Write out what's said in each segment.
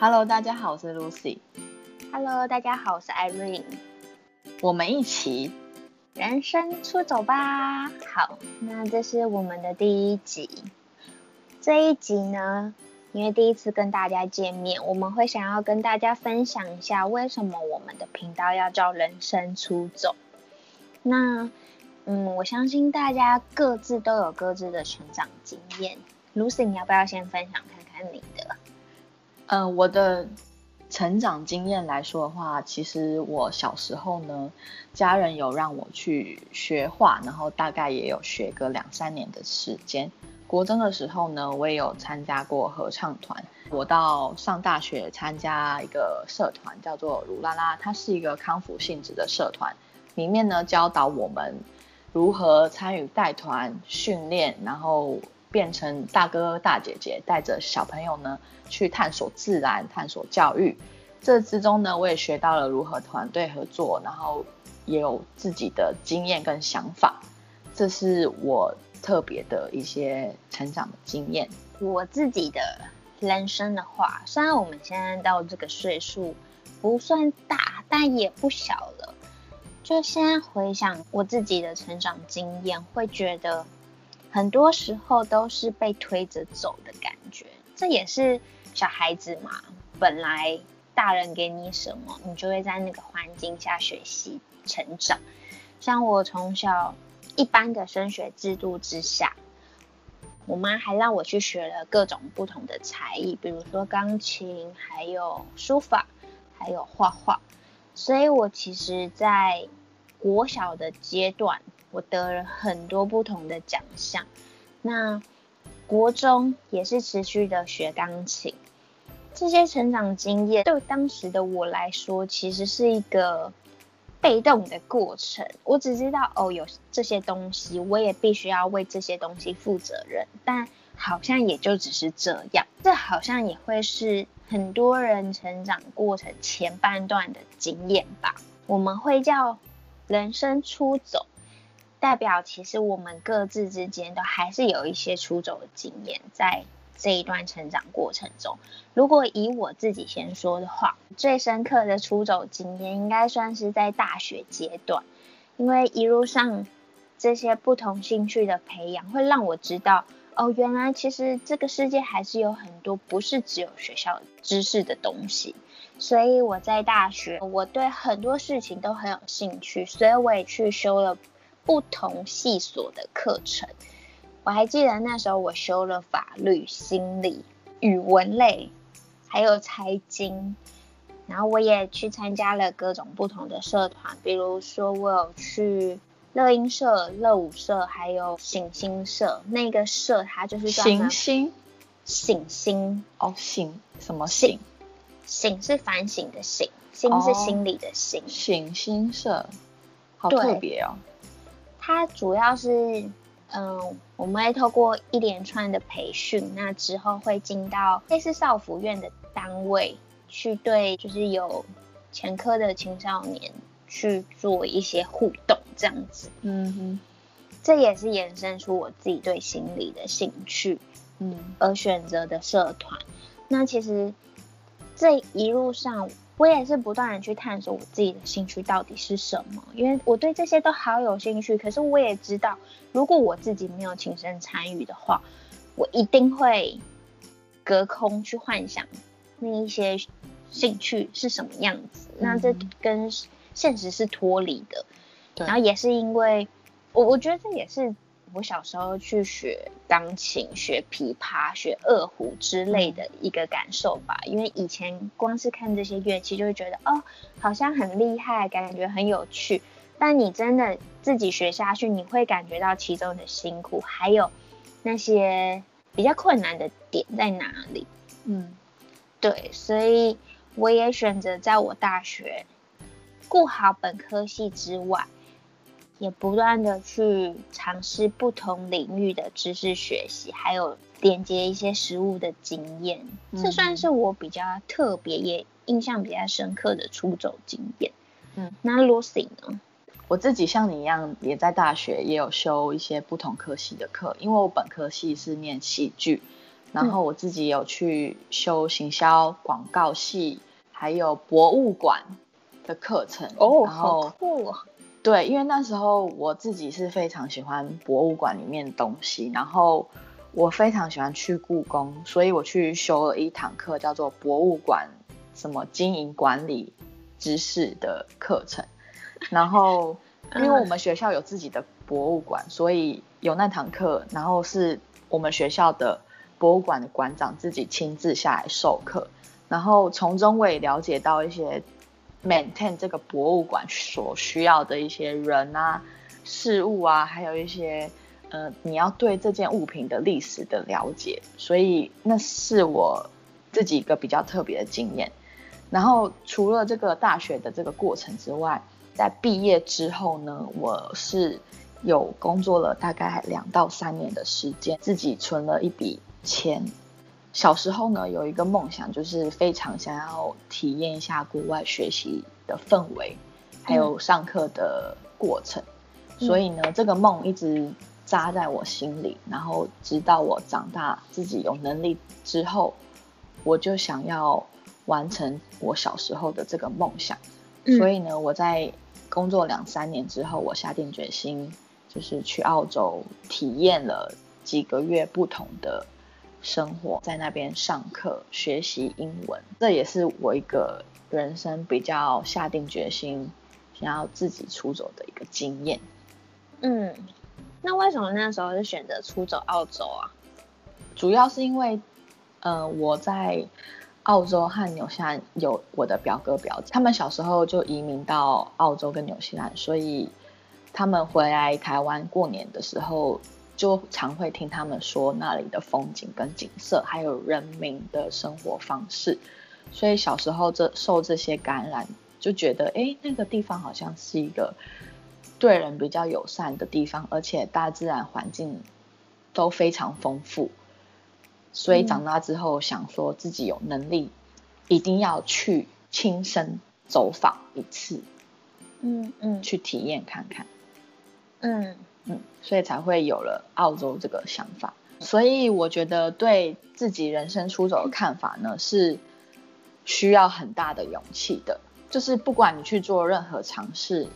Hello，大家好，我是 Lucy。Hello，大家好，我是 Irene。我们一起人生出走吧。好，那这是我们的第一集。这一集呢，因为第一次跟大家见面，我们会想要跟大家分享一下为什么我们的频道要叫人生出走。那，嗯，我相信大家各自都有各自的成长经验。Lucy，你要不要先分享看看你的？嗯、我的成长经验来说的话，其实我小时候呢，家人有让我去学画，然后大概也有学个两三年的时间。国中的时候呢，我也有参加过合唱团。我到上大学参加一个社团，叫做鲁拉拉，它是一个康复性质的社团，里面呢教导我们如何参与带团训练，然后变成大哥大姐姐，带着小朋友呢去探索自然、探索教育。这之中呢，我也学到了如何团队合作，然后也有自己的经验跟想法。这是我特别的一些成长的经验。我自己的人生的话，虽然我们现在到这个岁数不算大，但也不小了。就现在回想我自己的成长经验，会觉得很多时候都是被推着走的感觉。这也是小孩子嘛，本来大人给你什么，你就会在那个环境下学习成长。像我从小一般的升学制度之下，我妈还让我去学了各种不同的才艺，比如说钢琴，还有书法，还有画画。所以我其实，在国小的阶段，我得了很多不同的奖项。那国中也是持续的学钢琴。这些成长经验对当时的我来说，其实是一个被动的过程。我只知道哦，有这些东西，我也必须要为这些东西负责任。但好像也就只是这样，这好像也会是很多人成长过程前半段的经验吧。我们会叫人生出走，代表其实我们各自之间都还是有一些出走的经验在。这一段成长过程中，如果以我自己先说的话，最深刻的出走经验应该算是在大学阶段，因为一路上这些不同兴趣的培养，会让我知道，哦，原来其实这个世界还是有很多不是只有学校知识的东西。所以我在大学，我对很多事情都很有兴趣，所以我也去修了不同系所的课程。我还记得那时候我修了法律、心理、语文类，还有财经，然后我也去参加了各种不同的社团，比如说我有去乐音社、乐舞社，还有醒星社。那个社它就是醒星，醒星哦，醒什么醒？醒是反省的醒，心是心理的心。醒星社，好特别哦。它主要是。嗯，我们会透过一连串的培训，那之后会进到类似少辅院的单位，去对就是有前科的青少年去做一些互动，这样子。嗯哼，这也是延伸出我自己对心理的兴趣，嗯，而选择的社团。那其实这一路上，我也是不断的去探索我自己的兴趣到底是什么，因为我对这些都好有兴趣。可是我也知道，如果我自己没有亲身参与的话，我一定会隔空去幻想那一些兴趣是什么样子。嗯、那这跟现实是脱离的。然后也是因为我，我觉得这也是我小时候去学钢琴、学琵琶、学二胡之类的一个感受吧。因为以前光是看这些乐器，就会觉得哦，好像很厉害，感觉很有趣。但你真的自己学下去，你会感觉到其中的辛苦，还有那些比较困难的点在哪里。嗯，对，所以我也选择在我大学顾好本科系之外，也不断的去尝试不同领域的知识学习，还有连接一些实物的经验。嗯这算是我比较特别也印象比较深刻的出走经验。嗯，那 Lucy 呢？我自己像你一样，也在大学也有修一些不同科系的课，因为我本科系是念戏剧，然后我自己有去修行销、广告系，还有博物馆的课程。哦，好酷哦！对，因为那时候我自己是非常喜欢博物馆里面的东西，然后我非常喜欢去故宫，所以我去修了一堂课，叫做博物馆什么经营管理知识的课程。然后，因为我们学校有自己的博物馆，所以有那堂课，然后是我们学校的博物馆的馆长自己亲自下来授课，然后从中我也了解到一些。Maintain 这个博物馆所需要的一些人啊、事物啊，还有一些呃，你要对这件物品的历史的了解，所以那是我自己一个比较特别的经验。然后除了这个大学的这个过程之外，在毕业之后呢，我是有工作了大概两到三年的时间，自己存了一笔钱。小时候呢，有一个梦想，就是非常想要体验一下国外学习的氛围，还有上课的过程。所以呢，这个梦一直扎在我心里。然后直到我长大，自己有能力之后，我就想要完成我小时候的这个梦想。所以呢，我在工作两三年之后，我下定决心，就是去澳洲体验了几个月不同的。生活在那边上课学习英文，这也是我一个人生比较下定决心想要自己出走的一个经验。嗯，那为什么那时候是选择出走澳洲啊？主要是因为，呃，我在澳洲和纽西兰有我的表哥表姐，他们小时候就移民到澳洲跟纽西兰，所以他们回来台湾过年的时候。就常会听他们说那里的风景跟景色，还有人民的生活方式，所以小时候这受这些感染，就觉得哎，那个地方好像是一个对人比较友善的地方，而且大自然环境都非常丰富，所以长大之后想说自己有能力，一定要去亲身走访一次，嗯嗯，去体验看看，嗯。嗯，所以才会有了澳洲这个想法。所以我觉得对自己人生出走的看法呢，是需要很大的勇气的。就是不管你去做任何尝试，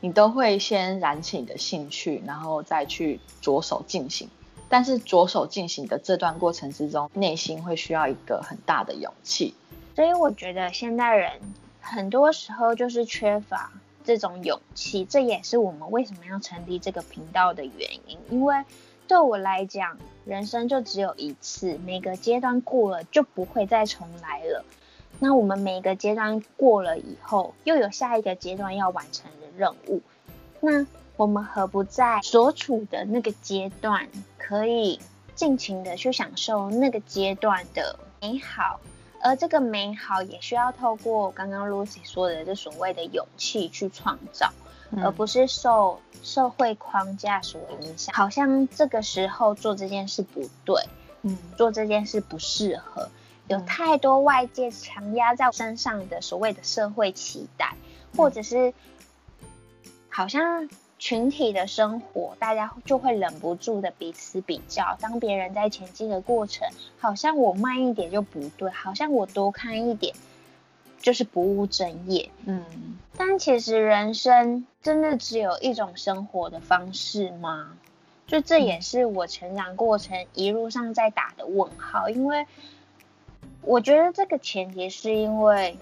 你都会先燃起你的兴趣，然后再去着手进行。但是着手进行的这段过程之中，内心会需要一个很大的勇气。所以我觉得现代人很多时候就是缺乏。这种勇气，这也是我们为什么要成立这个频道的原因。因为对我来讲，人生就只有一次，每个阶段过了就不会再重来了。那我们每个阶段过了以后，又有下一个阶段要完成的任务。那我们何不在所处的那个阶段，可以尽情的去享受那个阶段的美好？而这个美好也需要透过刚刚 Lucy 说的这所谓的勇气去创造，而不是受社会框架所影响。好像这个时候做这件事不对，嗯，做这件事不适合，有太多外界强压在身上的所谓的社会期待，或者是好像。群体的生活，大家就会忍不住的彼此比较。当别人在前进的过程，好像我慢一点就不对，好像我多看一点就是不务正业。嗯，但其实人生真的只有一种生活的方式吗？就这也是我成长过程一路上在打的问号。因为我觉得这个前提是因为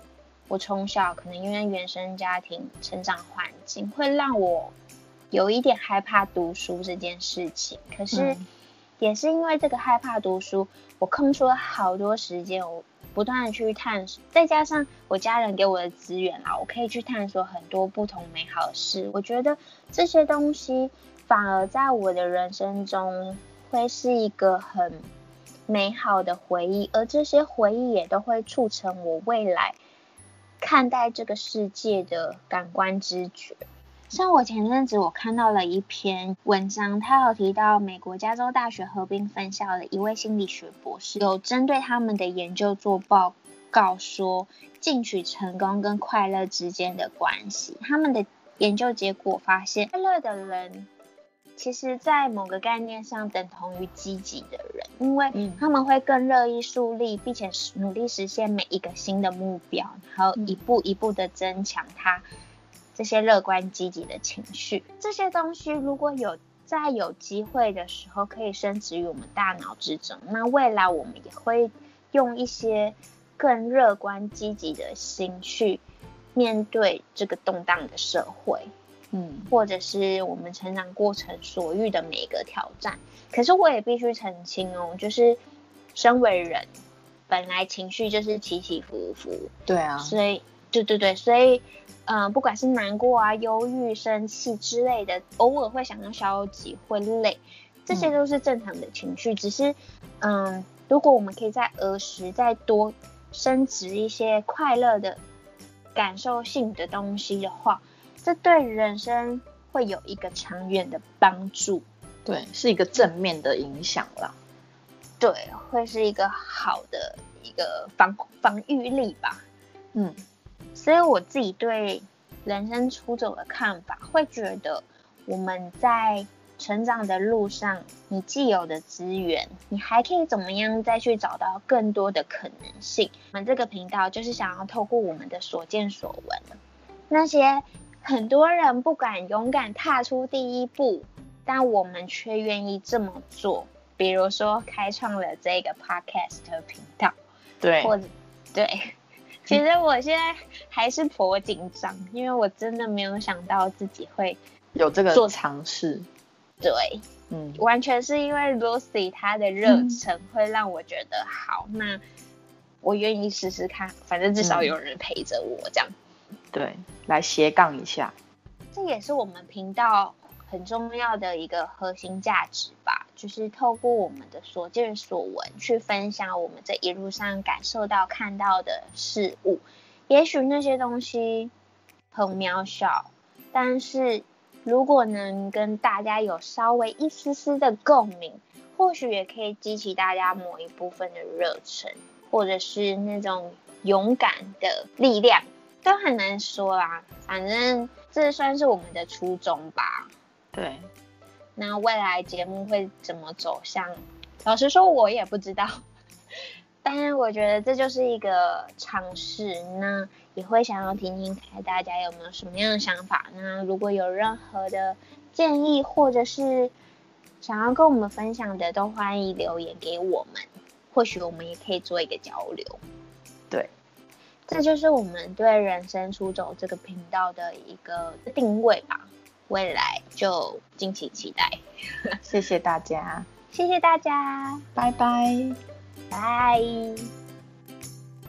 我从小可能因为原生家庭成长环境会让我。有一点害怕读书这件事情，可是也是因为这个害怕读书，我空出了好多时间，我不断的去探索，再加上我家人给我的资源啦，我可以去探索很多不同美好的事。我觉得这些东西反而在我的人生中会是一个很美好的回忆，而这些回忆也都会促成我未来看待这个世界的感官知觉。像我前阵子我看到了一篇文章，他有提到美国加州大学河滨分校的一位心理学博士，有针对他们的研究做报告，说进取成功跟快乐之间的关系。他们的研究结果发现，快乐的人其实，在某个概念上等同于积极的人，因为嗯他们会更乐意树立，并且努力实现每一个新的目标，然后一步一步的增强他这些乐观积极的情绪。这些东西如果有在有机会的时候可以升值于我们大脑之中，那未来我们也会用一些更乐观积极的心去面对这个动荡的社会。嗯或者是我们成长过程所遇的每一个挑战。可是我也必须澄清哦，就是身为人，本来情绪就是起起伏伏，对啊，所以对对对，所以嗯、呃不管是难过啊、忧郁、生气之类的，偶尔会想要消极、会累，这些嗯都是正常的情绪。只是嗯，如果我们可以在儿时再多升值一些快乐的感受性的东西的话，这对人生会有一个长远的帮助。对，是一个正面的影响啦。对，会是一个好的一个防防御力吧。嗯所以我自己对人生出走的看法，会觉得我们在成长的路上，你既有的资源，你还可以怎么样再去找到更多的可能性？我们这个频道就是想要透过我们的所见所闻，那些很多人不敢勇敢踏出第一步，但我们却愿意这么做。比如说，开创了这个 podcast 频道，对，或者对，其实我现在还是颇紧张，因为我真的没有想到自己会有这个做尝试。对，嗯，完全是因为 Lucy 她的热忱会让我觉得好，那我愿意试试看，反正至少嗯有人陪着我这样。对，来斜杠一下。这也是我们频道很重要的一个核心价值吧，就是透过我们的所见所闻去分享我们这一路上感受到、看到的事物。也许那些东西很渺小，但是如果能跟大家有稍微一丝丝的共鸣，或许也可以激起大家某一部分的热忱，或者是那种勇敢的力量，都很难说啦。反正这算是我们的初衷吧。对，那未来节目会怎么走向？老实说，我也不知道。但是我觉得这就是一个尝试，那也会想要听听看大家有没有什么样的想法。那如果有任何的建议，或者是想要跟我们分享的，都欢迎留言给我们，或许我们也可以做一个交流。对，这就是我们对人生出走这个频道的一个定位吧。未来就敬请期待。谢谢大家，谢谢大家，拜拜。拜。